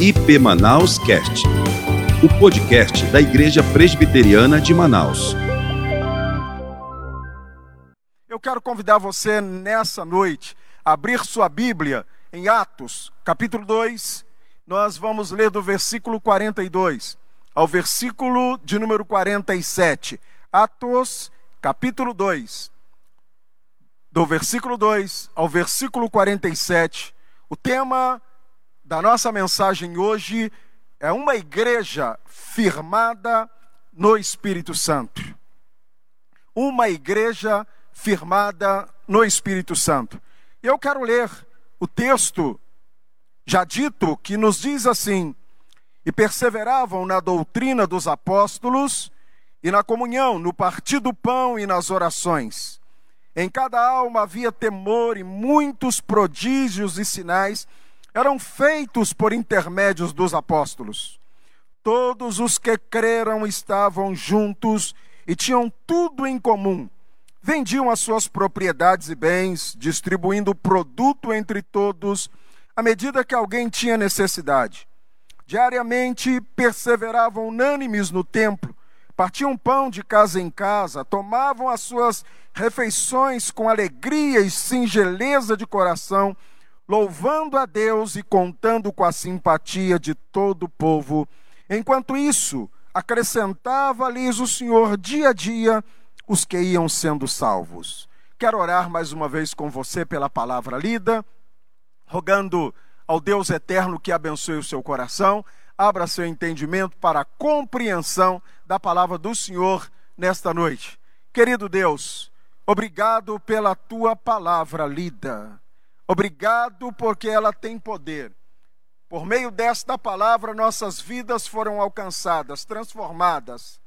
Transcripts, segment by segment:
IP Manaus Cast, o podcast da Igreja Presbiteriana de Manaus. Eu quero convidar você nessa noite a abrir sua Bíblia em Atos, capítulo 2. Nós vamos ler do versículo 42 ao versículo de número 47. Atos, capítulo 2. Do versículo 2 ao versículo 47. O tema da nossa mensagem hoje é uma igreja firmada no Espírito Santo. Uma igreja firmada no Espírito Santo. Eu quero ler o texto já dito que nos diz assim: E perseveravam na doutrina dos apóstolos e na comunhão, no partir do pão e nas orações. Em cada alma havia temor e muitos prodígios e sinais eram feitos por intermédios dos apóstolos. Todos os que creram estavam juntos e tinham tudo em comum. Vendiam as suas propriedades e bens, distribuindo o produto entre todos, à medida que alguém tinha necessidade. Diariamente perseveravam unânimes no templo, partiam pão de casa em casa, tomavam as suas refeições com alegria e singeleza de coração louvando a Deus e contando com a simpatia de todo o povo. Enquanto isso, acrescentava-lhes o Senhor dia a dia os que iam sendo salvos. Quero orar mais uma vez com você pela palavra lida, rogando ao Deus eterno que abençoe o seu coração, abra seu entendimento para a compreensão da palavra do Senhor nesta noite. Querido Deus, obrigado pela tua palavra lida. Obrigado porque ela tem poder. Por meio desta palavra, nossas vidas foram alcançadas, transformadas.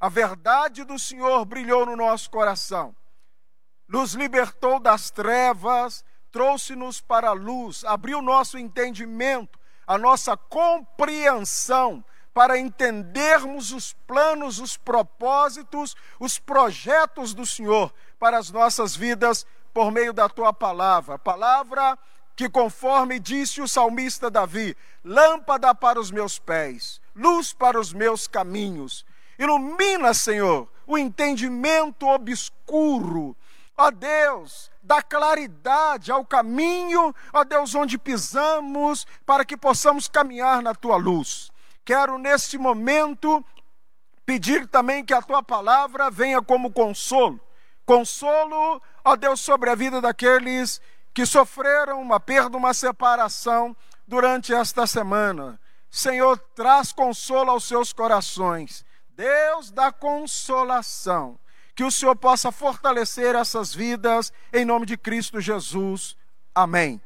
A verdade do Senhor brilhou no nosso coração, nos libertou das trevas, trouxe-nos para a luz, abriu nosso entendimento, a nossa compreensão, para entendermos os planos, os propósitos, os projetos do Senhor para as nossas vidas por meio da tua palavra. Palavra que, conforme disse o salmista Davi, lâmpada para os meus pés, luz para os meus caminhos. Ilumina, Senhor, o entendimento obscuro. Ó Deus, dá claridade ao caminho, ó Deus, onde pisamos, para que possamos caminhar na tua luz. Quero neste momento pedir também que a tua palavra venha como consolo consolo, ó Deus, sobre a vida daqueles que sofreram uma perda, uma separação durante esta semana. Senhor, traz consolo aos seus corações. Deus da consolação. Que o Senhor possa fortalecer essas vidas em nome de Cristo Jesus. Amém.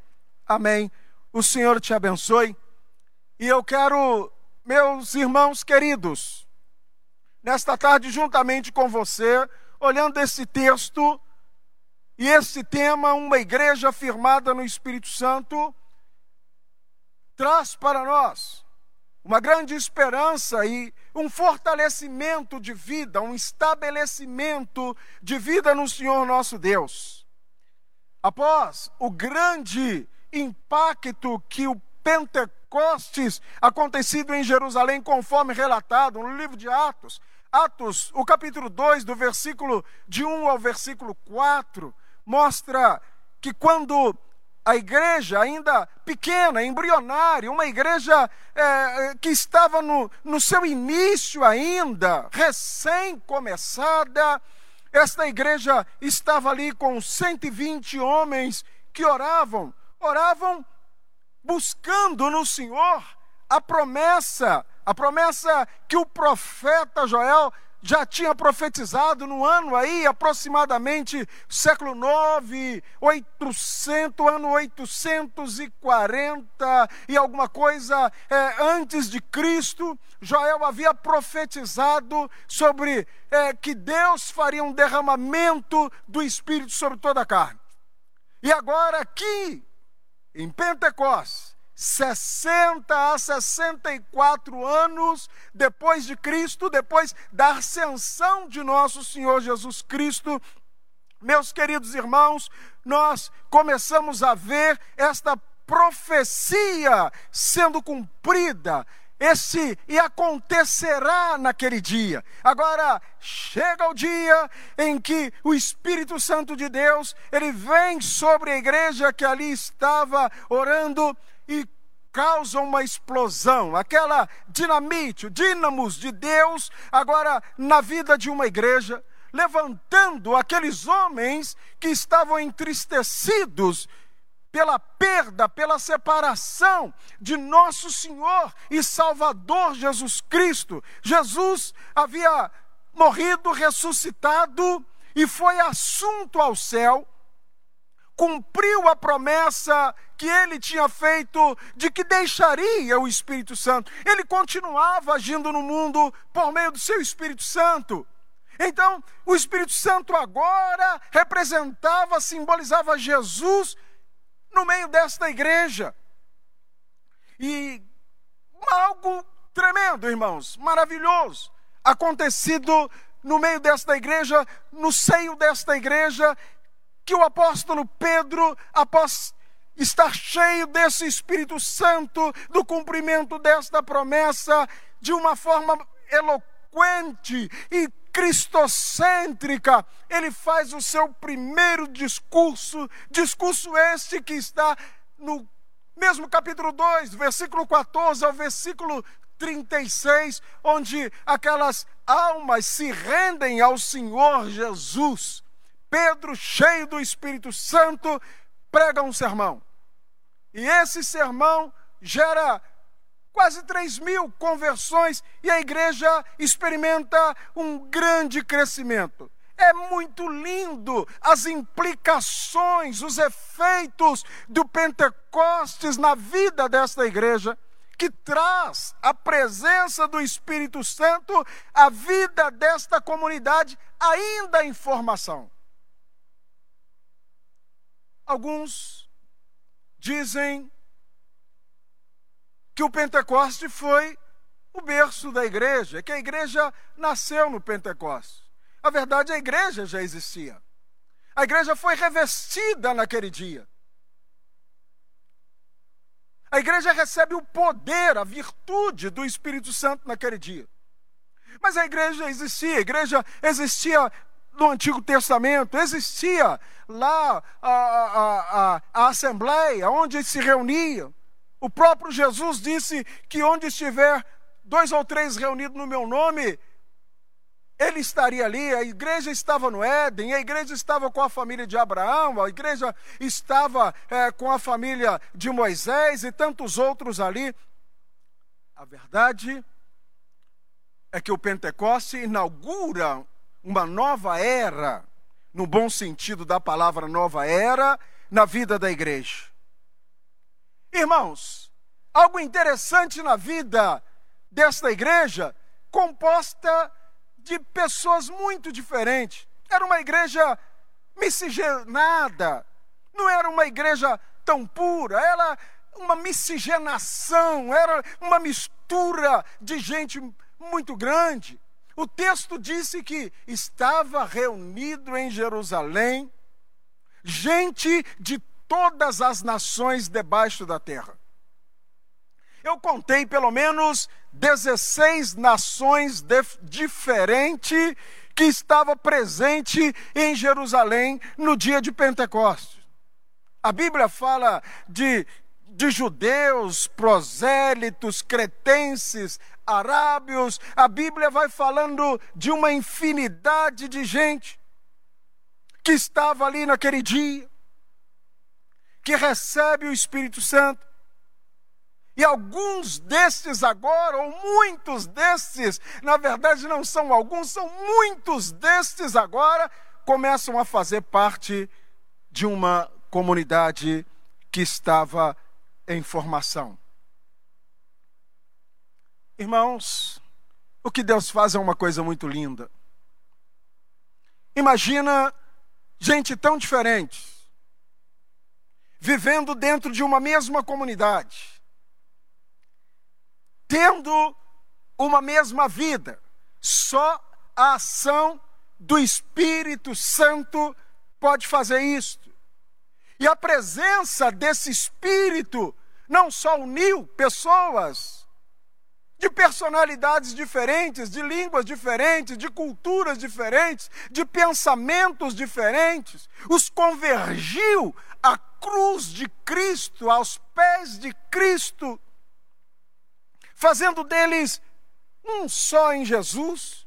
Amém. O Senhor te abençoe. E eu quero, meus irmãos queridos, nesta tarde, juntamente com você, olhando esse texto e esse tema, uma igreja firmada no Espírito Santo, traz para nós uma grande esperança e um fortalecimento de vida, um estabelecimento de vida no Senhor nosso Deus. Após o grande impacto que o Pentecostes acontecido em Jerusalém, conforme relatado no livro de Atos, Atos, o capítulo 2, do versículo de 1 ao versículo 4, mostra que quando a igreja, ainda pequena, embrionária, uma igreja é, que estava no, no seu início ainda, recém-começada, esta igreja estava ali com 120 homens que oravam, oravam buscando no Senhor a promessa a promessa que o profeta Joel já tinha profetizado no ano aí, aproximadamente século 9, 800, ano 840 e alguma coisa é, antes de Cristo, Joel havia profetizado sobre é, que Deus faria um derramamento do Espírito sobre toda a carne. E agora aqui, em Pentecostes, 60 a 64 anos depois de Cristo, depois da ascensão de nosso Senhor Jesus Cristo, meus queridos irmãos, nós começamos a ver esta profecia sendo cumprida. Esse e acontecerá naquele dia. Agora chega o dia em que o Espírito Santo de Deus, ele vem sobre a igreja que ali estava orando e causa uma explosão, aquela dinamite, o dínamos de Deus, agora na vida de uma igreja, levantando aqueles homens que estavam entristecidos pela perda, pela separação de nosso Senhor e Salvador Jesus Cristo. Jesus havia morrido, ressuscitado e foi assunto ao céu, cumpriu a promessa que ele tinha feito de que deixaria o Espírito Santo. Ele continuava agindo no mundo por meio do seu Espírito Santo. Então, o Espírito Santo agora representava, simbolizava Jesus no meio desta igreja. E algo tremendo, irmãos, maravilhoso, acontecido no meio desta igreja, no seio desta igreja, que o apóstolo Pedro, após estar cheio desse Espírito Santo, do cumprimento desta promessa, de uma forma eloquente e cristocêntrica, ele faz o seu primeiro discurso, discurso este que está no mesmo capítulo 2, versículo 14 ao versículo 36, onde aquelas almas se rendem ao Senhor Jesus. Pedro, cheio do Espírito Santo, prega um sermão. E esse sermão gera quase 3 mil conversões e a igreja experimenta um grande crescimento. É muito lindo as implicações, os efeitos do Pentecostes na vida desta igreja, que traz a presença do Espírito Santo à vida desta comunidade, ainda em formação. Alguns dizem que o Pentecoste foi o berço da igreja, que a igreja nasceu no Pentecoste. A verdade, a igreja já existia. A igreja foi revestida naquele dia. A igreja recebe o poder, a virtude do Espírito Santo naquele dia. Mas a igreja existia, a igreja existia no Antigo Testamento, existia lá a, a, a, a assembleia, onde se reuniam. O próprio Jesus disse que onde estiver dois ou três reunidos no meu nome, ele estaria ali. A igreja estava no Éden, a igreja estava com a família de Abraão, a igreja estava é, com a família de Moisés e tantos outros ali. A verdade é que o Pentecoste inaugura uma nova era, no bom sentido da palavra nova era, na vida da igreja. Irmãos, algo interessante na vida desta igreja, composta de pessoas muito diferentes. Era uma igreja miscigenada, não era uma igreja tão pura, era uma miscigenação, era uma mistura de gente muito grande. O texto disse que estava reunido em Jerusalém gente de todas as nações debaixo da terra. Eu contei pelo menos 16 nações diferentes que estavam presentes em Jerusalém no dia de Pentecostes. A Bíblia fala de, de judeus, prosélitos, cretenses, arábios. A Bíblia vai falando de uma infinidade de gente que estava ali naquele dia que recebe o Espírito Santo. E alguns destes agora, ou muitos destes, na verdade não são alguns, são muitos destes agora, começam a fazer parte de uma comunidade que estava em formação. Irmãos, o que Deus faz é uma coisa muito linda. Imagina gente tão diferente, vivendo dentro de uma mesma comunidade, tendo uma mesma vida. Só a ação do Espírito Santo pode fazer isto. E a presença desse Espírito não só uniu pessoas de personalidades diferentes, de línguas diferentes, de culturas diferentes, de pensamentos diferentes, os convergiu à cruz de Cristo, aos pés de Cristo, fazendo deles um só em Jesus.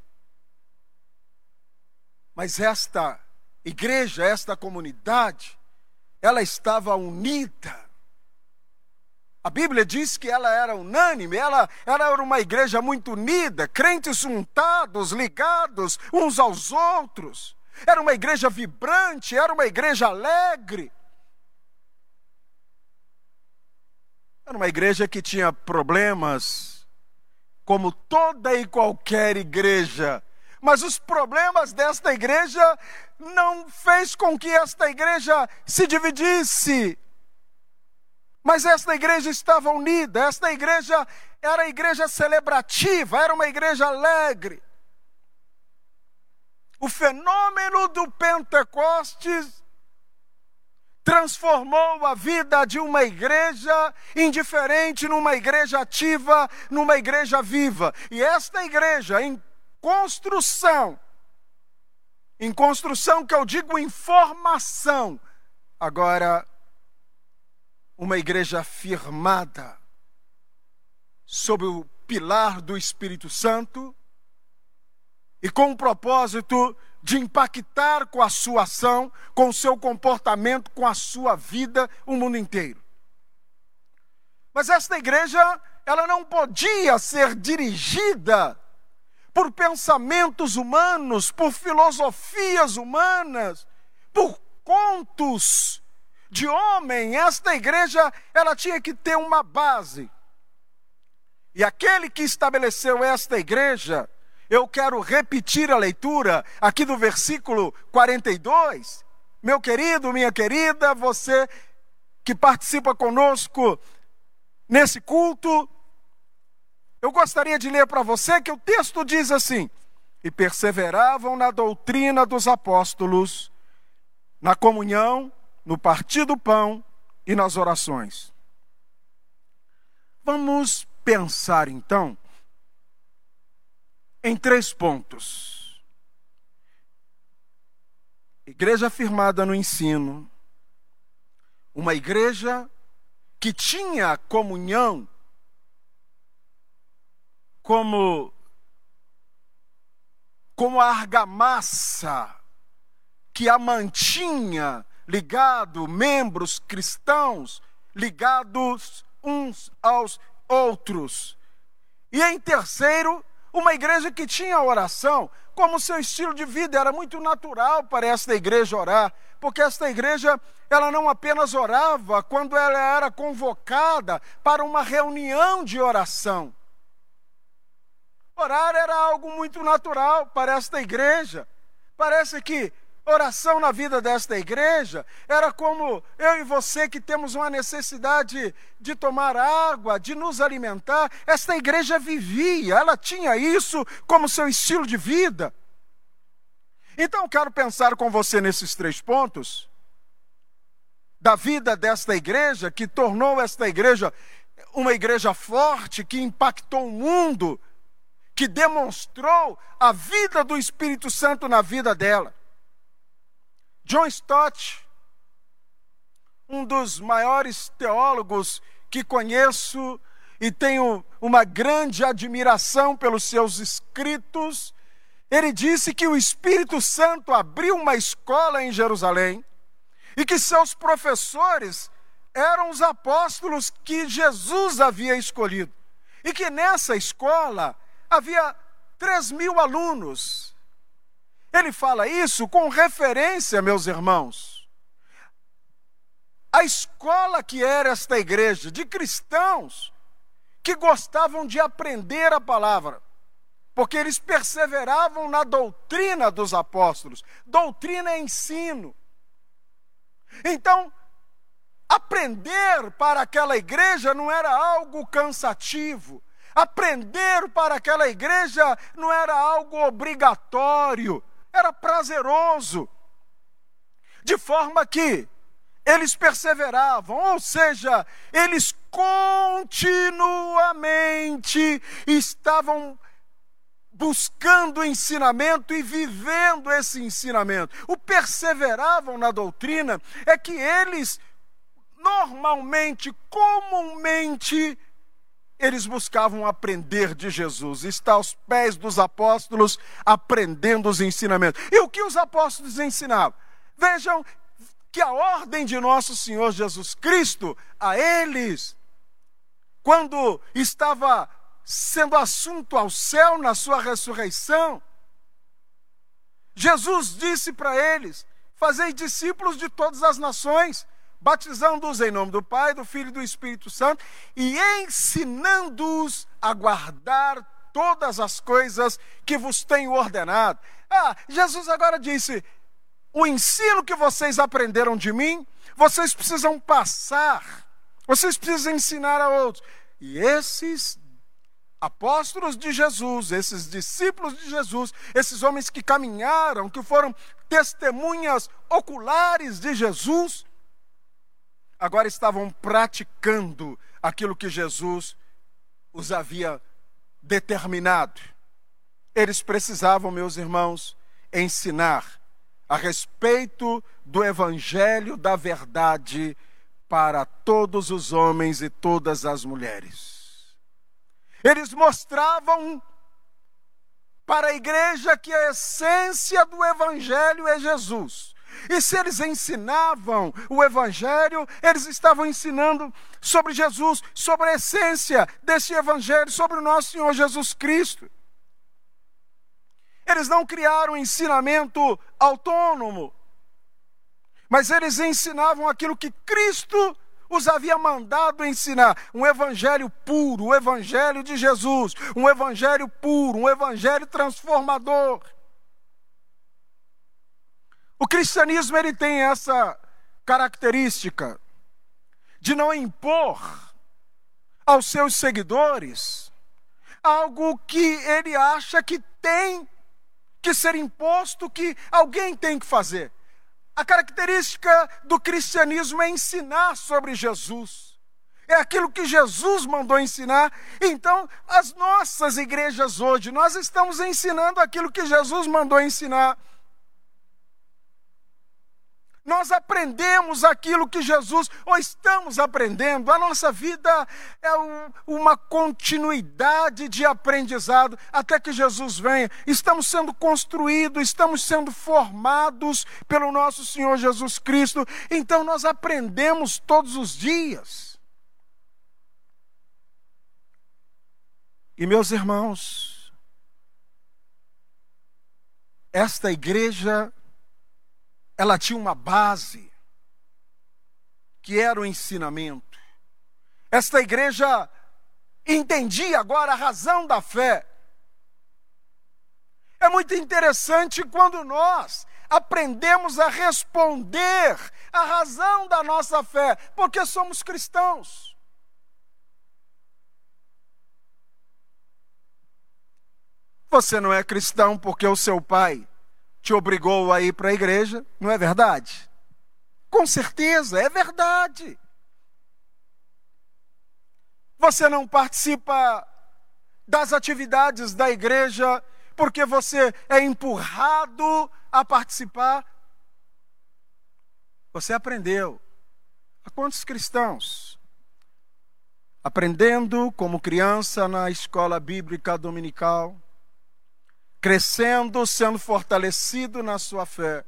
Mas esta igreja, esta comunidade, ela estava unida. A Bíblia diz que ela era unânime, ela, ela era uma igreja muito unida, crentes juntados, ligados uns aos outros. Era uma igreja vibrante, era uma igreja alegre. Era uma igreja que tinha problemas, como toda e qualquer igreja. Mas os problemas desta igreja não fez com que esta igreja se dividisse. Mas esta igreja estava unida, esta igreja era a igreja celebrativa, era uma igreja alegre. O fenômeno do Pentecostes transformou a vida de uma igreja indiferente numa igreja ativa, numa igreja viva. E esta igreja em construção, em construção que eu digo em formação. Agora, uma igreja firmada sob o pilar do Espírito Santo e com o propósito de impactar com a sua ação, com o seu comportamento, com a sua vida, o mundo inteiro. Mas esta igreja, ela não podia ser dirigida por pensamentos humanos, por filosofias humanas, por contos de homem. Esta igreja, ela tinha que ter uma base. E aquele que estabeleceu esta igreja, eu quero repetir a leitura aqui do versículo 42. Meu querido, minha querida, você que participa conosco nesse culto, eu gostaria de ler para você que o texto diz assim: E perseveravam na doutrina dos apóstolos, na comunhão, no partir do pão e nas orações. Vamos pensar então em três pontos. Igreja firmada no ensino, uma igreja que tinha comunhão como como a argamassa que a mantinha ligado, membros cristãos ligados uns aos outros. E em terceiro, uma igreja que tinha oração como seu estilo de vida, era muito natural para esta igreja orar, porque esta igreja, ela não apenas orava quando ela era convocada para uma reunião de oração. Orar era algo muito natural para esta igreja. Parece que oração na vida desta igreja era como eu e você que temos uma necessidade de tomar água, de nos alimentar. Esta igreja vivia, ela tinha isso como seu estilo de vida. Então, quero pensar com você nesses três pontos da vida desta igreja, que tornou esta igreja uma igreja forte, que impactou o mundo que demonstrou a vida do Espírito Santo na vida dela. John Stott, um dos maiores teólogos que conheço e tenho uma grande admiração pelos seus escritos, ele disse que o Espírito Santo abriu uma escola em Jerusalém e que seus professores eram os apóstolos que Jesus havia escolhido. E que nessa escola havia 3 mil alunos. Ele fala isso com referência, meus irmãos. A escola que era esta igreja, de cristãos que gostavam de aprender a palavra, porque eles perseveravam na doutrina dos apóstolos. Doutrina é ensino. Então, aprender para aquela igreja não era algo cansativo, Aprender para aquela igreja não era algo obrigatório, era prazeroso. De forma que eles perseveravam, ou seja, eles continuamente estavam buscando ensinamento e vivendo esse ensinamento. O perseveravam na doutrina é que eles normalmente, comumente, eles buscavam aprender de Jesus, estar aos pés dos apóstolos, aprendendo os ensinamentos. E o que os apóstolos ensinavam? Vejam que a ordem de nosso Senhor Jesus Cristo a eles, quando estava sendo assunto ao céu na sua ressurreição, Jesus disse para eles: Fazei discípulos de todas as nações, batizando-os em nome do Pai, do Filho e do Espírito Santo, e ensinando-os a guardar todas as coisas que vos tenho ordenado. Ah, Jesus agora disse: o ensino que vocês aprenderam de mim, vocês precisam passar, vocês precisam ensinar a outros. E esses apóstolos de Jesus, esses discípulos de Jesus, esses homens que caminharam, que foram testemunhas oculares de Jesus, agora estavam praticando aquilo que Jesus os havia determinado. Eles precisavam, meus irmãos, ensinar a respeito do evangelho da verdade para todos os homens e todas as mulheres. Eles mostravam para a igreja que a essência do evangelho é Jesus. E se eles ensinavam o Evangelho, eles estavam ensinando sobre Jesus, sobre a essência desse Evangelho, sobre o nosso Senhor Jesus Cristo. Eles não criaram um ensinamento autônomo, mas eles ensinavam aquilo que Cristo os havia mandado ensinar. Um evangelho puro, o evangelho de Jesus, um evangelho puro, um evangelho transformador. O cristianismo ele tem essa característica de não impor aos seus seguidores algo que ele acha que tem que ser imposto, que alguém tem que fazer. A característica do cristianismo é ensinar sobre Jesus. É aquilo que Jesus mandou ensinar. Então, as nossas igrejas hoje, nós estamos ensinando aquilo que Jesus mandou ensinar. Nós aprendemos aquilo que Jesus, ou estamos aprendendo, a nossa vida é um, uma continuidade de aprendizado até que Jesus venha. Estamos sendo construídos, estamos sendo formados pelo nosso Senhor Jesus Cristo, então nós aprendemos todos os dias. E meus irmãos, esta igreja ela tinha uma base, que era o ensinamento. Esta igreja entendia agora a razão da fé. É muito interessante quando nós aprendemos a responder a razão da nossa fé, porque somos cristãos. Você não é cristão porque o seu pai te obrigou a ir para a igreja, não é verdade? Com certeza, é verdade. Você não participa das atividades da igreja porque você é empurrado a participar. Você aprendeu. Há quantos cristãos? Aprendendo como criança na escola bíblica dominical crescendo, sendo fortalecido na sua fé.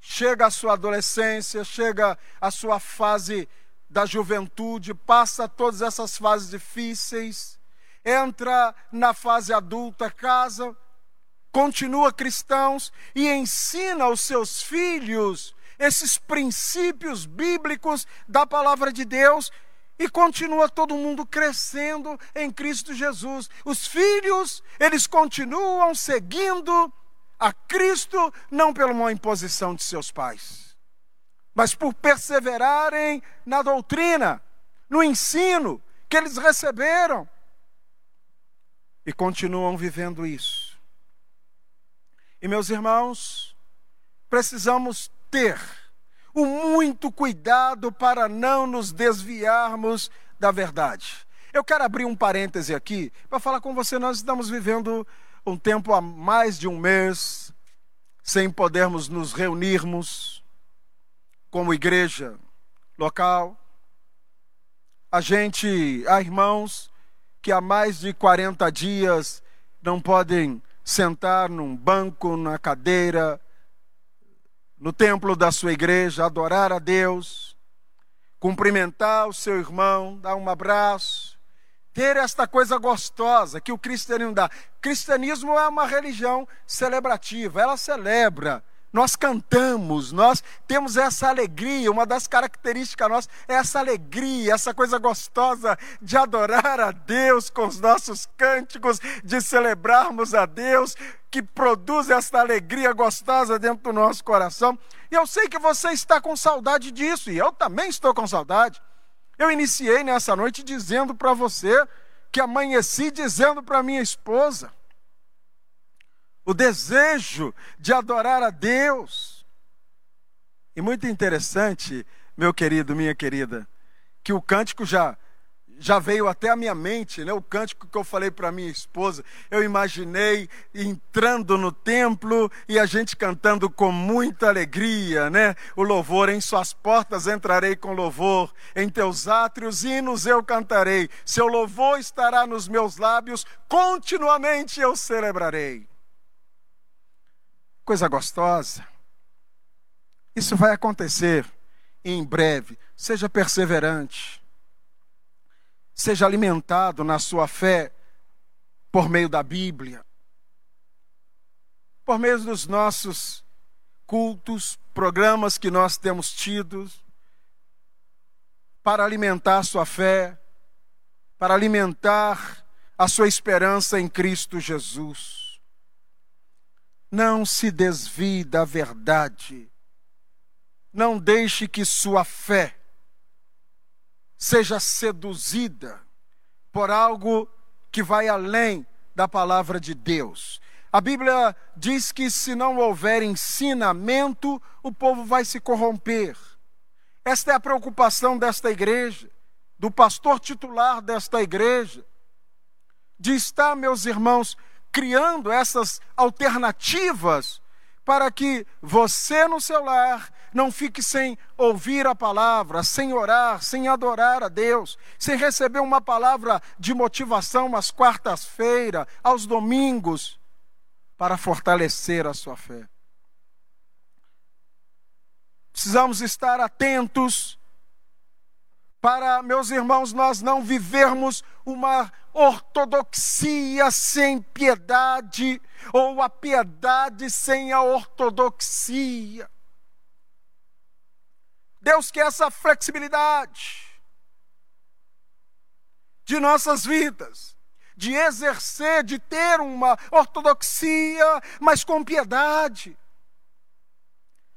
Chega a sua adolescência, chega a sua fase da juventude, passa todas essas fases difíceis, entra na fase adulta, casa, continua cristãos e ensina aos seus filhos esses princípios bíblicos da palavra de Deus e continua todo mundo crescendo em Cristo Jesus. Os filhos, eles continuam seguindo a Cristo, não pela uma imposição de seus pais, mas por perseverarem na doutrina, no ensino que eles receberam. E continuam vivendo isso. E meus irmãos, precisamos ter o muito cuidado para não nos desviarmos da verdade. Eu quero abrir um parêntese aqui para falar com você. Nós estamos vivendo um tempo há mais de um mês sem podermos nos reunirmos como igreja local. A gente, há irmãos que há mais de 40 dias não podem sentar num banco, na cadeira, no templo da sua igreja, adorar a Deus, cumprimentar o seu irmão, dar um abraço, ter esta coisa gostosa que o cristianismo dá. Cristianismo é uma religião celebrativa, ela celebra nós cantamos, nós temos essa alegria, uma das características nossas é essa alegria, essa coisa gostosa de adorar a Deus com os nossos cânticos, de celebrarmos a Deus, que produz essa alegria gostosa dentro do nosso coração. E eu sei que você está com saudade disso, e eu também estou com saudade. Eu iniciei nessa noite dizendo para você que amanheci dizendo para minha esposa o desejo de adorar a Deus. E muito interessante, meu querido, minha querida, que o cântico já já veio até a minha mente, né? O cântico que eu falei para minha esposa, eu imaginei entrando no templo e a gente cantando com muita alegria, né? O louvor em suas portas entrarei com louvor, em teus átrios hinos eu cantarei. Seu louvor estará nos meus lábios, continuamente eu celebrarei coisa gostosa. Isso vai acontecer em breve. Seja perseverante. Seja alimentado na sua fé por meio da Bíblia, por meio dos nossos cultos, programas que nós temos tido, para alimentar a sua fé, para alimentar a sua esperança em Cristo Jesus. Não se desvie da verdade. Não deixe que sua fé seja seduzida por algo que vai além da palavra de Deus. A Bíblia diz que se não houver ensinamento, o povo vai se corromper. Esta é a preocupação desta igreja, do pastor titular desta igreja, de estar, meus irmãos, criando essas alternativas para que você no seu lar não fique sem ouvir a palavra, sem orar, sem adorar a Deus, sem receber uma palavra de motivação às quartas-feiras, aos domingos, para fortalecer a sua fé. Precisamos estar atentos para, meus irmãos, nós não vivermos uma ortodoxia sem piedade, ou a piedade sem a ortodoxia. Deus quer essa flexibilidade de nossas vidas, de exercer, de ter uma ortodoxia, mas com piedade.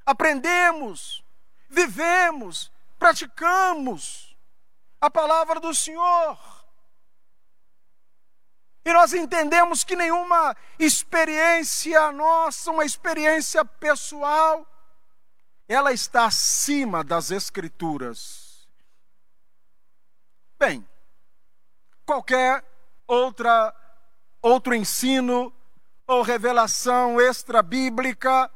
Aprendemos, vivemos, praticamos a palavra do Senhor e nós entendemos que nenhuma experiência nossa, uma experiência pessoal, ela está acima das Escrituras. Bem, qualquer outra outro ensino ou revelação extra-bíblica,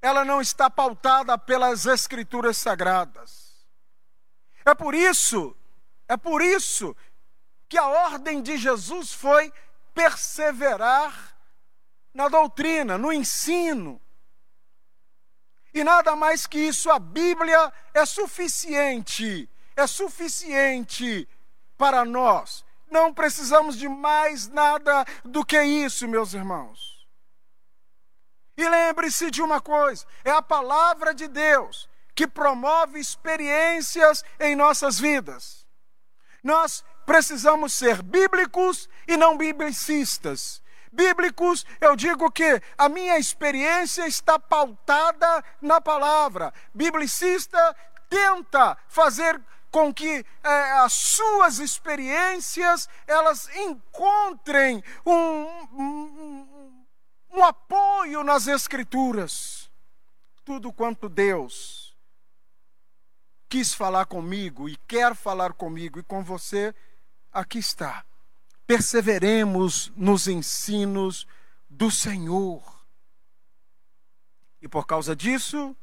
ela não está pautada pelas escrituras sagradas. É por isso, é por isso que a ordem de Jesus foi perseverar na doutrina, no ensino. E nada mais que isso, a Bíblia é suficiente, é suficiente para nós. Não precisamos de mais nada do que isso, meus irmãos. E lembre-se de uma coisa: é a palavra de Deus que promove experiências em nossas vidas. Nós precisamos ser bíblicos e não biblicistas. Bíblicos, eu digo que a minha experiência está pautada na palavra. Biblicista tenta fazer com que é, as suas experiências elas encontrem um, um, um apoio nas escrituras. tudo quanto Deus quis falar comigo e quer falar comigo e com você, aqui está. Perseveremos nos ensinos do Senhor. E por causa disso,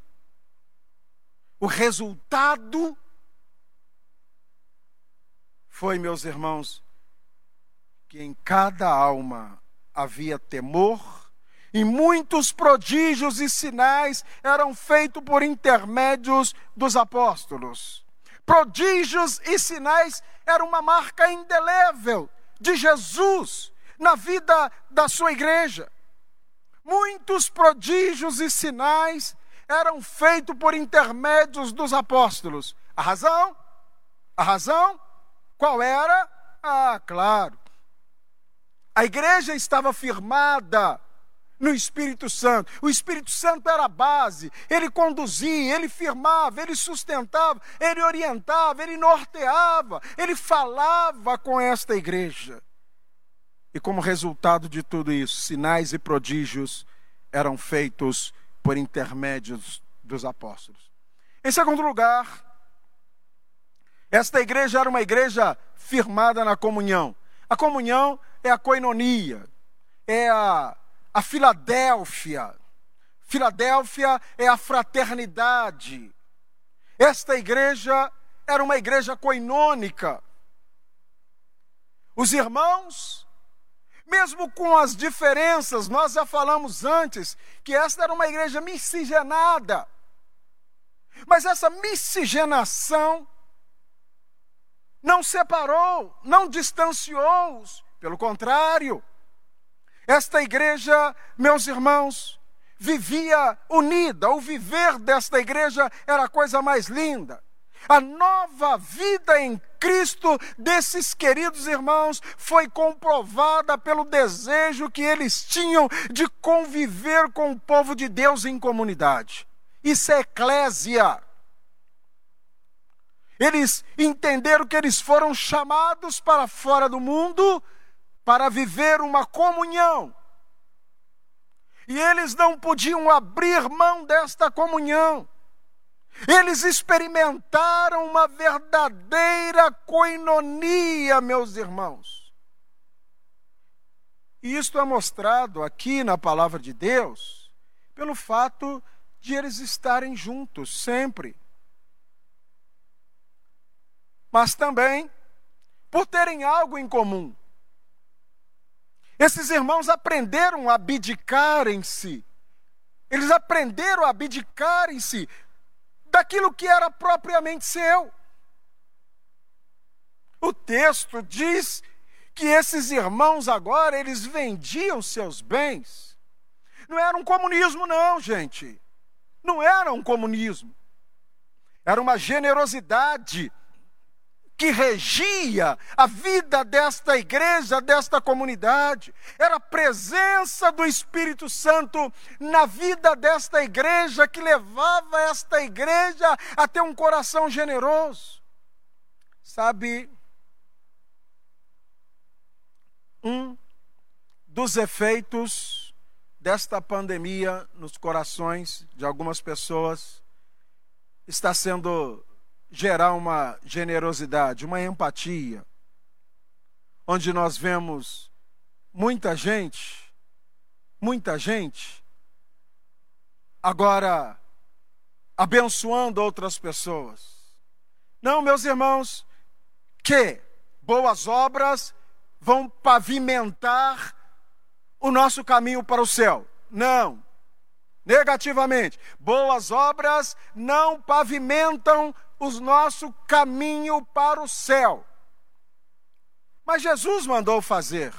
o resultado foi, meus irmãos, que em cada alma havia temor, e muitos prodígios e sinais eram feitos por intermédios dos apóstolos. Prodígios e sinais eram uma marca indelével de Jesus na vida da sua igreja. Muitos prodígios e sinais eram feitos por intermédios dos apóstolos. A razão? A razão? Qual era? Ah, claro. A igreja estava firmada no Espírito Santo. O Espírito Santo era a base, ele conduzia, ele firmava, ele sustentava, ele orientava, ele norteava, ele falava com esta igreja. E como resultado de tudo isso, sinais e prodígios eram feitos por intermédios dos apóstolos. Em segundo lugar, esta igreja era uma igreja firmada na comunhão. A comunhão é a coinonia, é a, a Filadélfia. Filadélfia é a fraternidade. Esta igreja era uma igreja coinônica. Os irmãos, mesmo com as diferenças, nós já falamos antes que esta era uma igreja miscigenada. Mas essa miscigenação não separou, não distanciou-os, pelo contrário, esta igreja, meus irmãos, vivia unida. O viver desta igreja era a coisa mais linda. A nova vida em Cristo desses queridos irmãos foi comprovada pelo desejo que eles tinham de conviver com o povo de Deus em comunidade. Isso é eclésia. Eles entenderam que eles foram chamados para fora do mundo para viver uma comunhão. E eles não podiam abrir mão desta comunhão. Eles experimentaram uma verdadeira coinonia, meus irmãos. E isto é mostrado aqui na palavra de Deus pelo fato de eles estarem juntos sempre. Mas também por terem algo em comum. Esses irmãos aprenderam a abdicar em si. Eles aprenderam a abdicar em si daquilo que era propriamente seu. O texto diz que esses irmãos agora eles vendiam seus bens. Não era um comunismo não, gente. Não era um comunismo. Era uma generosidade que regia a vida desta igreja, desta comunidade. Era a presença do Espírito Santo na vida desta igreja que levava esta igreja a ter um coração generoso. Sabe, um dos efeitos desta pandemia nos corações de algumas pessoas está sendo gerar uma generosidade, uma empatia, onde nós vemos muita gente, muita gente, agora abençoando outras pessoas. Não, meus irmãos, que boas obras vão pavimentar o nosso caminho para o céu. Não. Negativamente, boas obras não pavimentam o nosso caminho para o céu. Mas Jesus mandou fazer.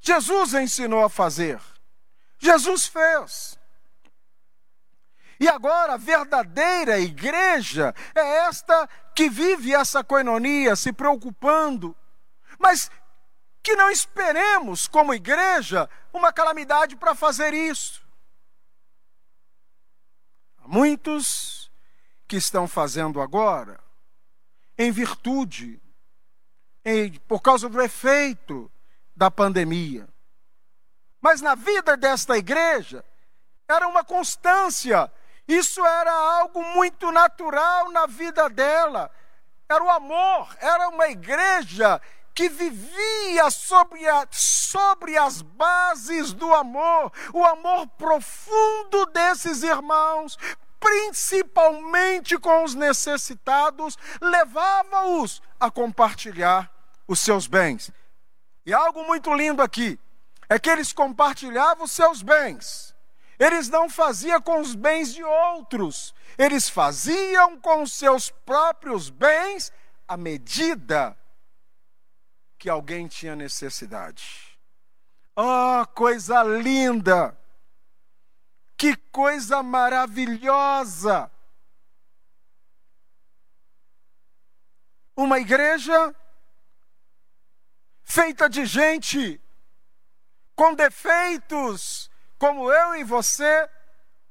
Jesus ensinou a fazer. Jesus fez. E agora a verdadeira igreja é esta que vive essa coinonia, se preocupando, mas que não esperemos, como igreja, uma calamidade para fazer isso. Há muitos que estão fazendo agora, em virtude, em, por causa do efeito da pandemia. Mas na vida desta igreja, era uma constância, isso era algo muito natural na vida dela. Era o amor, era uma igreja que vivia sobre, a, sobre as bases do amor, o amor profundo desses irmãos, principalmente com os necessitados, levava-os a compartilhar os seus bens. E algo muito lindo aqui é que eles compartilhavam os seus bens. Eles não faziam com os bens de outros, eles faziam com os seus próprios bens à medida que alguém tinha necessidade. Oh, coisa linda! Que coisa maravilhosa! Uma igreja feita de gente com defeitos, como eu e você,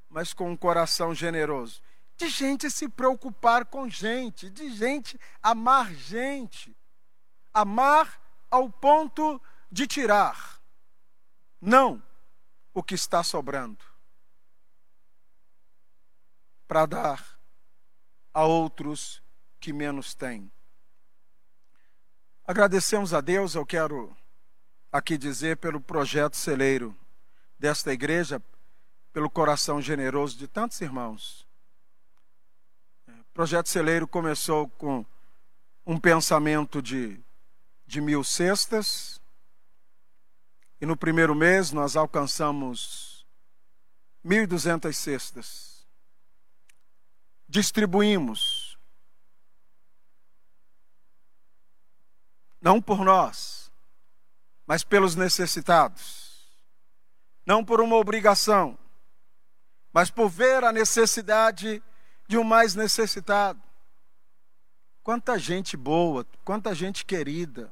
mas com um coração generoso. De gente se preocupar com gente, de gente amar gente. Amar ao ponto de tirar, não o que está sobrando, para dar a outros que menos têm. Agradecemos a Deus, eu quero aqui dizer, pelo projeto celeiro desta igreja, pelo coração generoso de tantos irmãos. O projeto celeiro começou com um pensamento de, de mil cestas, e no primeiro mês nós alcançamos 1.200 cestas. Distribuímos não por nós, mas pelos necessitados. Não por uma obrigação, mas por ver a necessidade de um mais necessitado. Quanta gente boa, quanta gente querida,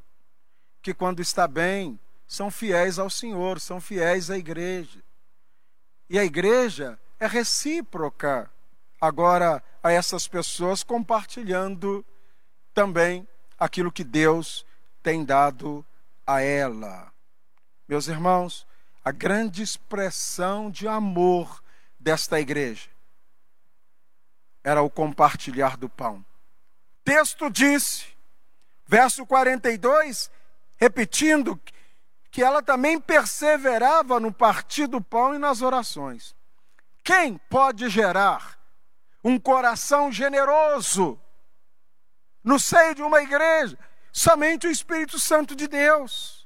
que quando está bem, são fiéis ao Senhor, são fiéis à igreja. E a igreja é recíproca agora a essas pessoas, compartilhando também aquilo que Deus tem dado a ela. Meus irmãos, a grande expressão de amor desta igreja era o compartilhar do pão. Texto disse, verso 42, repetindo que ela também perseverava no partir do pão e nas orações. Quem pode gerar um coração generoso no seio de uma igreja? Somente o Espírito Santo de Deus.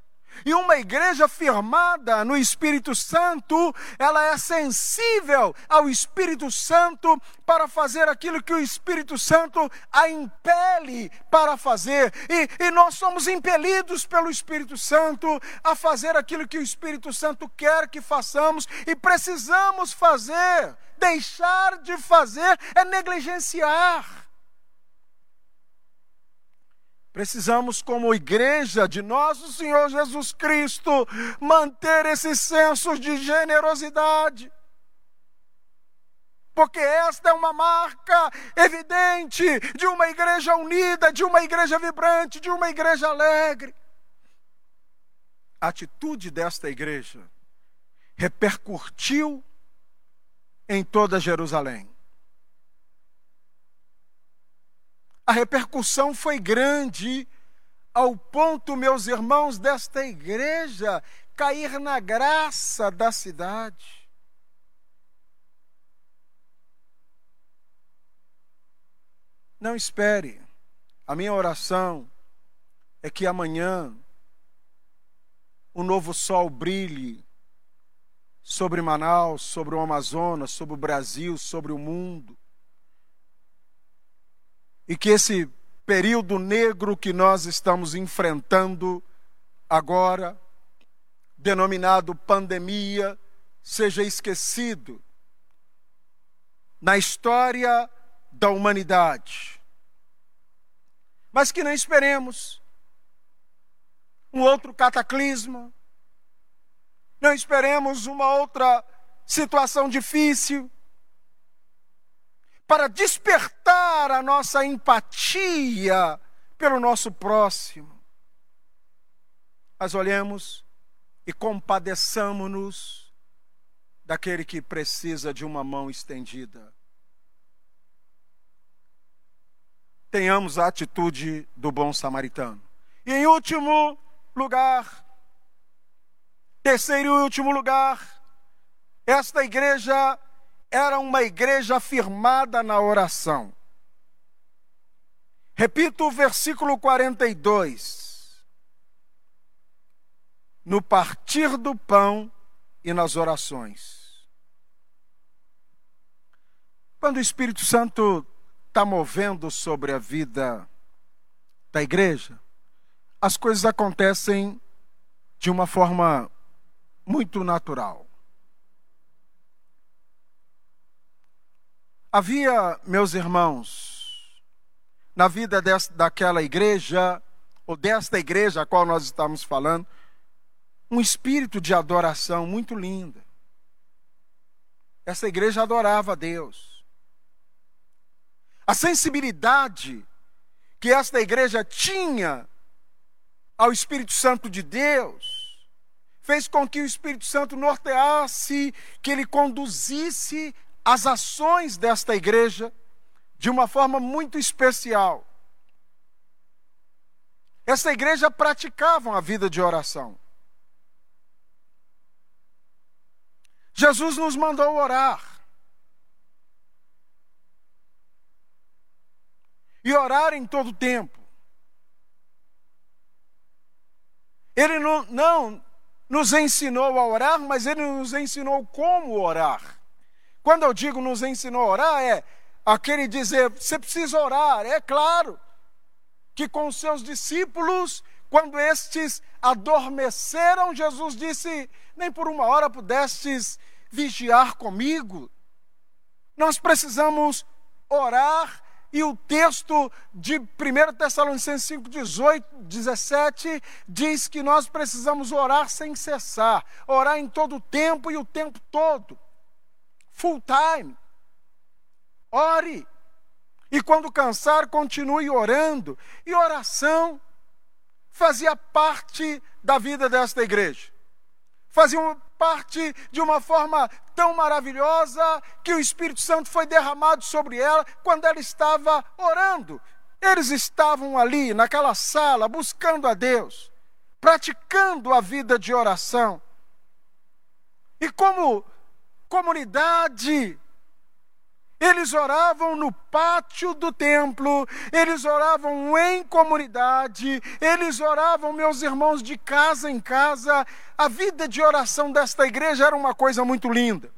E uma igreja firmada no Espírito Santo, ela é sensível ao Espírito Santo para fazer aquilo que o Espírito Santo a impele para fazer. E, e, nós somos impelidos pelo Espírito Santo a fazer aquilo que o Espírito Santo quer que façamos e precisamos fazer. Deixar de fazer é negligenciar. Precisamos, como igreja de nosso Senhor Jesus Cristo, manter esse senso de generosidade. Porque esta é uma marca evidente de uma igreja unida, de uma igreja vibrante, de uma igreja alegre. A atitude desta igreja repercutiu em toda Jerusalém. A repercussão foi grande, ao ponto, meus irmãos, desta igreja cair na graça da cidade. Não espere. A minha oração é que amanhã o novo sol brilhe sobre Manaus, sobre o Amazonas, sobre o Brasil, sobre o mundo e que esse período negro que nós estamos enfrentando agora, denominado pandemia, seja esquecido na história da humanidade. Mas que não esperemos um outro cataclisma, não esperemos uma outra situação difícil, para despertar a nossa empatia pelo nosso próximo. Mas olhemos e compadeçamos-nos daquele que precisa de uma mão estendida. Tenhamos a atitude do bom samaritano. E em último lugar, terceiro e último lugar, esta igreja era uma igreja firmada na oração. Repito o versículo 42. No partir do pão e nas orações. Quando o Espírito Santo está movendo sobre a vida da igreja, as coisas acontecem de uma forma muito natural. Havia, meus irmãos, na vida dessa, daquela igreja, ou desta igreja a qual nós estamos falando, um espírito de adoração muito linda. Essa igreja adorava a Deus. A sensibilidade que esta igreja tinha ao Espírito Santo de Deus fez com que o Espírito Santo norteasse, que ele conduzisse as ações desta igreja de uma forma muito especial. Essa igreja praticava a vida de oração. Jesus nos mandou orar. E orar em todo tempo. Ele não, não nos ensinou a orar, mas ele nos ensinou como orar. Quando eu digo nos ensinou a orar, é aquele dizer, você precisa orar, é claro que com seus discípulos, quando estes adormeceram, Jesus disse: Nem por uma hora pudestes vigiar comigo. Nós precisamos orar, e o texto de 1 Tessalonicenses 5, 18, 17 diz que nós precisamos orar sem cessar, orar em todo o tempo e o tempo todo, full time. Ore. E quando cansar, continue orando. E oração fazia parte da vida desta igreja. Fazia parte de uma forma tão maravilhosa que o Espírito Santo foi derramado sobre ela quando ela estava orando. Eles estavam ali, naquela sala, buscando a Deus, praticando a vida de oração. E como comunidade, eles oravam no pátio do templo, eles oravam em comunidade, eles oravam, meus irmãos, de casa em casa. A vida de oração desta igreja era uma coisa muito linda.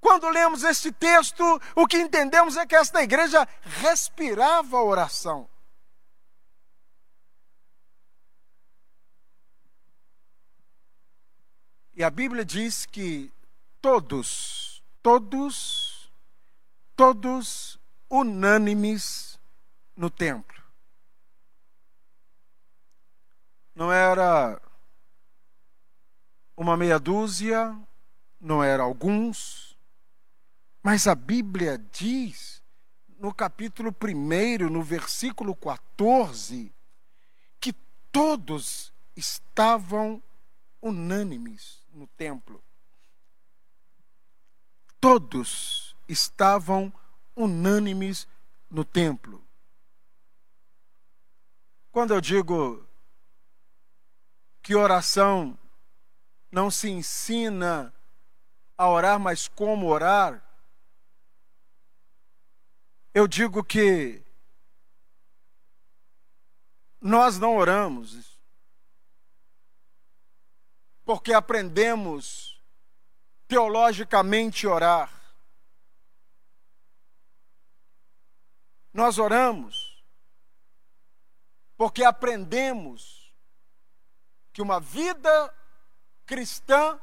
Quando lemos este texto, o que entendemos é que esta igreja respirava oração. E a Bíblia diz que todos, todos, todos unânimes no templo. Não era uma meia dúzia, não era alguns, mas a Bíblia diz, no capítulo 1, no versículo 14, que todos estavam unânimes no templo todos estavam unânimes no templo. Quando eu digo que oração não se ensina a orar, mas como orar, eu digo que nós não oramos porque aprendemos teologicamente orar. Nós oramos porque aprendemos que uma vida cristã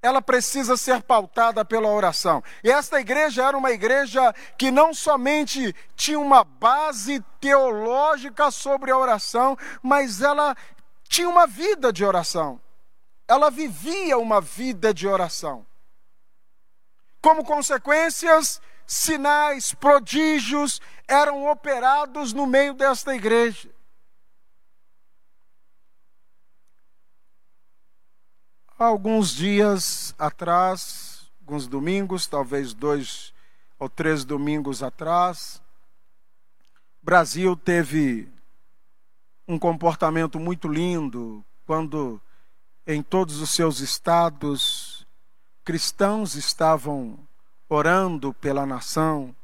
ela precisa ser pautada pela oração. E esta igreja era uma igreja que não somente tinha uma base teológica sobre a oração, mas ela tinha uma vida de oração. Ela vivia uma vida de oração. Como consequências, sinais, prodígios eram operados no meio desta igreja. Alguns dias atrás, alguns domingos, talvez dois ou três domingos atrás, Brasil teve um comportamento muito lindo quando em todos os seus estados cristãos estavam orando pela nação,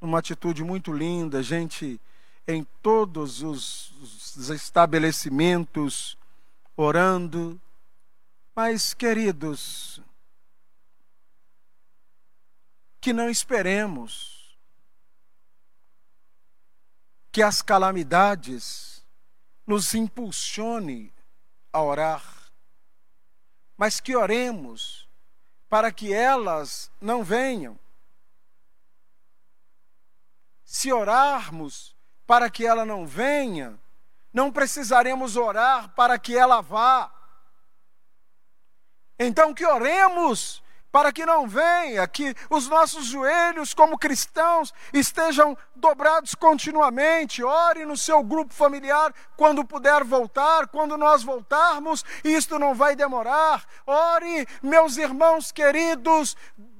uma atitude muito linda, gente em todos os, os estabelecimentos orando. Mas, queridos, que não esperemos que as calamidades nos impulsione a orar, mas que oremos para que elas não venham. Se orarmos para que ela não venha, não precisaremos orar para que ela vá. Então, que oremos para que não venha, que os nossos joelhos, como cristãos, estejam dobrados continuamente. Ore no seu grupo familiar quando puder voltar, quando nós voltarmos, isto não vai demorar. Ore, meus irmãos queridos,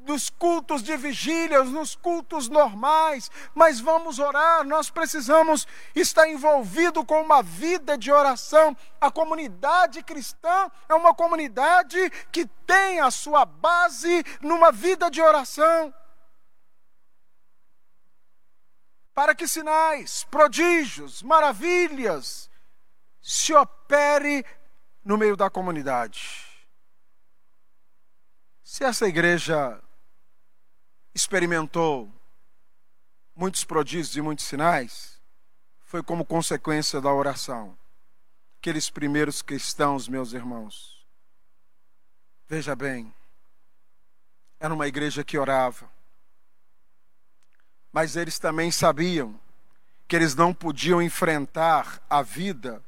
nos cultos de vigília, nos cultos normais, mas vamos orar, nós precisamos estar envolvido com uma vida de oração. A comunidade cristã é uma comunidade que tem a sua base numa vida de oração. Para que sinais, prodígios, maravilhas se opere no meio da comunidade. Se essa igreja experimentou muitos prodígios e muitos sinais foi como consequência da oração. Aqueles primeiros cristãos, meus irmãos. Veja bem, era uma igreja que orava, mas eles também sabiam que eles não podiam enfrentar a vida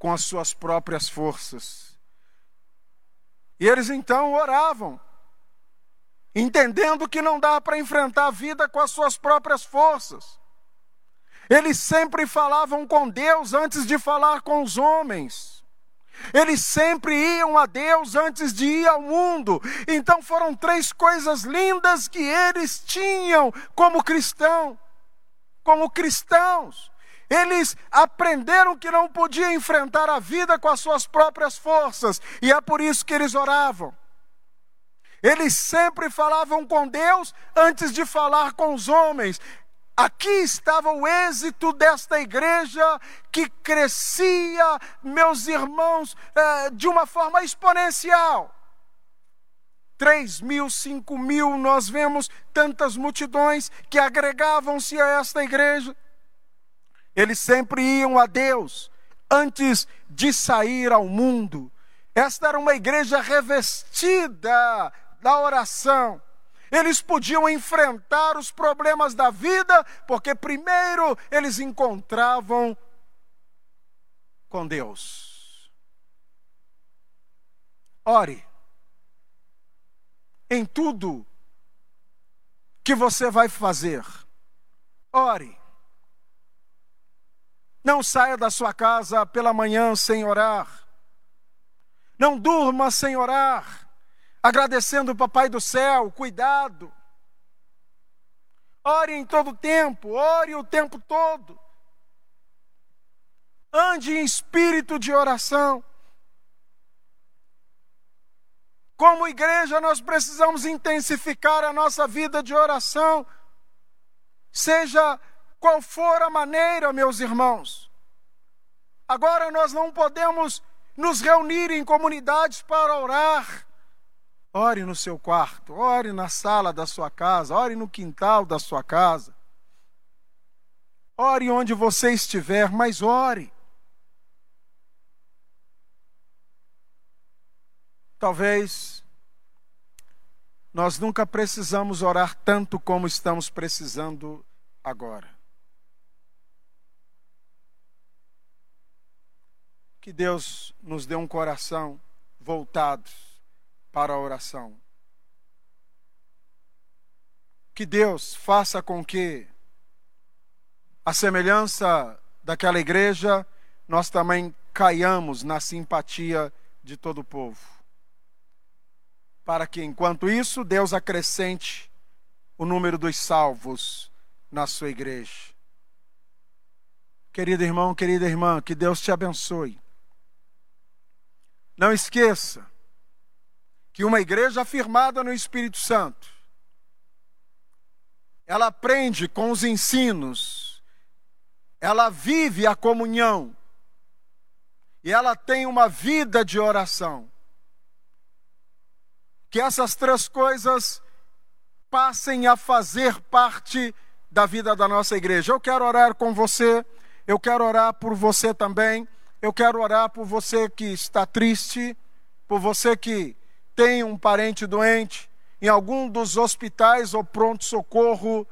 com as suas próprias forças. E eles então oravam entendendo que não dá para enfrentar a vida com as suas próprias forças. Eles sempre falavam com Deus antes de falar com os homens. Eles sempre iam a Deus antes de ir ao mundo. Então foram três coisas lindas que eles tinham como cristão, como cristãos. Eles aprenderam que não podiam enfrentar a vida com as suas próprias forças, e é por isso que eles oravam. Eles sempre falavam com Deus antes de falar com os homens. Aqui estava o êxito desta igreja que crescia, meus irmãos, eh, de uma forma exponencial. Três mil, cinco mil, nós vemos tantas multidões que agregavam-se a esta igreja. Eles sempre iam a Deus antes de sair ao mundo. Esta era uma igreja revestida da oração. Eles podiam enfrentar os problemas da vida, porque primeiro eles encontravam com Deus. Ore. Em tudo que você vai fazer, ore. Não saia da sua casa pela manhã sem orar. Não durma sem orar agradecendo o Papai do céu, cuidado. Ore em todo tempo, ore o tempo todo. Ande em espírito de oração. Como igreja, nós precisamos intensificar a nossa vida de oração, seja qual for a maneira, meus irmãos. Agora nós não podemos nos reunir em comunidades para orar. Ore no seu quarto, ore na sala da sua casa, ore no quintal da sua casa. Ore onde você estiver, mas ore. Talvez nós nunca precisamos orar tanto como estamos precisando agora. Que Deus nos dê um coração voltado para a oração. Que Deus faça com que, a semelhança daquela igreja, nós também caiamos na simpatia de todo o povo. Para que, enquanto isso, Deus acrescente o número dos salvos na sua igreja. Querido irmão, querida irmã, que Deus te abençoe. Não esqueça que uma igreja afirmada no Espírito Santo, ela aprende com os ensinos, ela vive a comunhão e ela tem uma vida de oração. Que essas três coisas passem a fazer parte da vida da nossa igreja. Eu quero orar com você, eu quero orar por você também. Eu quero orar por você que está triste, por você que tem um parente doente em algum dos hospitais ou pronto-socorro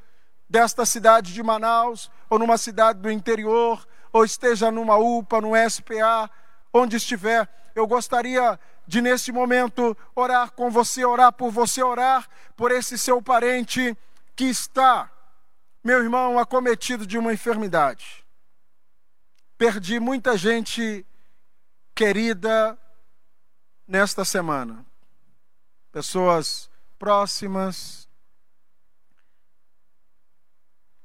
desta cidade de Manaus, ou numa cidade do interior, ou esteja numa UPA, no SPA, onde estiver. Eu gostaria de, neste momento, orar com você, orar por você, orar por esse seu parente que está, meu irmão, acometido de uma enfermidade. Perdi muita gente querida nesta semana. Pessoas próximas.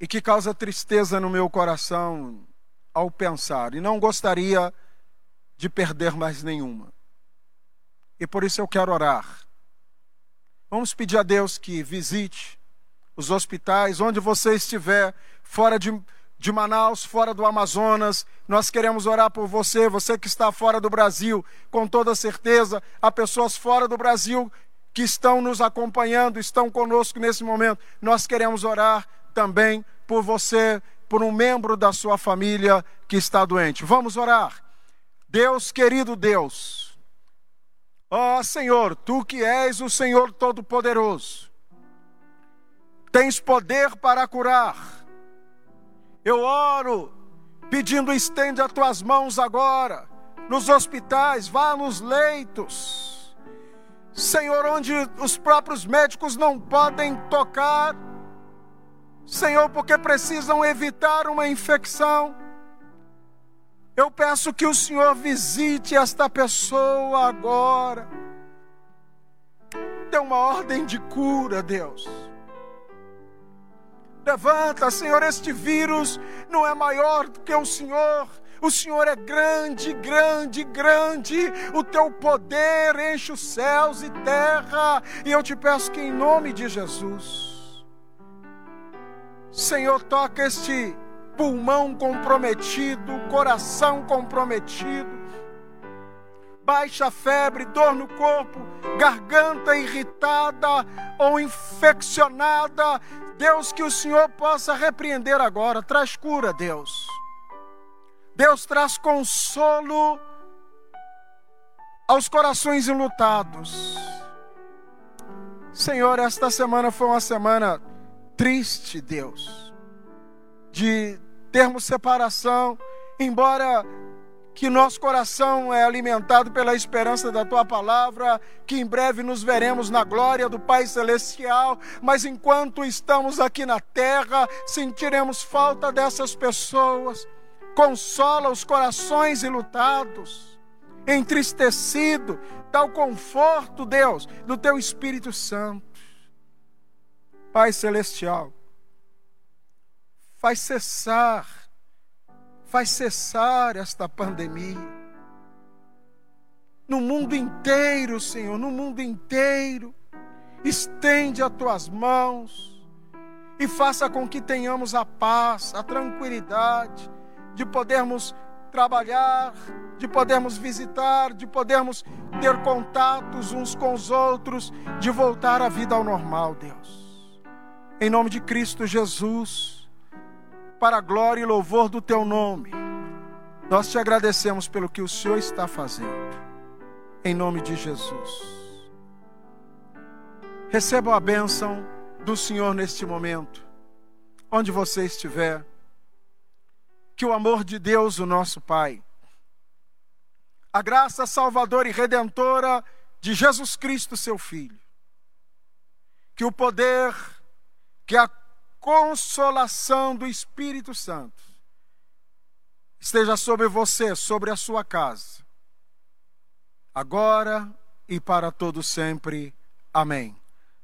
E que causa tristeza no meu coração ao pensar. E não gostaria de perder mais nenhuma. E por isso eu quero orar. Vamos pedir a Deus que visite os hospitais, onde você estiver, fora de de Manaus, fora do Amazonas. Nós queremos orar por você, você que está fora do Brasil, com toda certeza. Há pessoas fora do Brasil que estão nos acompanhando, estão conosco nesse momento. Nós queremos orar também por você, por um membro da sua família que está doente. Vamos orar. Deus, querido Deus, ó Senhor, tu que és o Senhor Todo-Poderoso, tens poder para curar eu oro pedindo estende as tuas mãos agora nos hospitais, vá nos leitos. Senhor, onde os próprios médicos não podem tocar. Senhor, porque precisam evitar uma infecção. Eu peço que o Senhor visite esta pessoa agora. Dê uma ordem de cura, Deus. Levanta, Senhor, este vírus não é maior do que o Senhor. O Senhor é grande, grande, grande. O teu poder enche os céus e terra. E eu te peço que, em nome de Jesus, Senhor, toca este pulmão comprometido, coração comprometido baixa febre, dor no corpo, garganta irritada ou infeccionada, Deus, que o Senhor possa repreender agora. Traz cura, Deus. Deus traz consolo aos corações enlutados. Senhor, esta semana foi uma semana triste, Deus, de termos separação, embora que nosso coração é alimentado pela esperança da tua palavra, que em breve nos veremos na glória do Pai Celestial, mas enquanto estamos aqui na terra, sentiremos falta dessas pessoas. Consola os corações ilutados, entristecido, dá o conforto, Deus, do teu Espírito Santo. Pai Celestial, faz cessar faz cessar esta pandemia. No mundo inteiro, Senhor, no mundo inteiro, estende as tuas mãos e faça com que tenhamos a paz, a tranquilidade de podermos trabalhar, de podermos visitar, de podermos ter contatos uns com os outros, de voltar a vida ao normal, Deus. Em nome de Cristo Jesus para a glória e louvor do teu nome. Nós te agradecemos pelo que o Senhor está fazendo. Em nome de Jesus. Receba a bênção do Senhor neste momento, onde você estiver. Que o amor de Deus, o nosso Pai, a graça salvadora e redentora de Jesus Cristo, seu Filho, que o poder, que a consolação do Espírito Santo esteja sobre você, sobre a sua casa, agora e para todo sempre. Amém.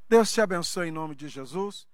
Deus te abençoe em nome de Jesus.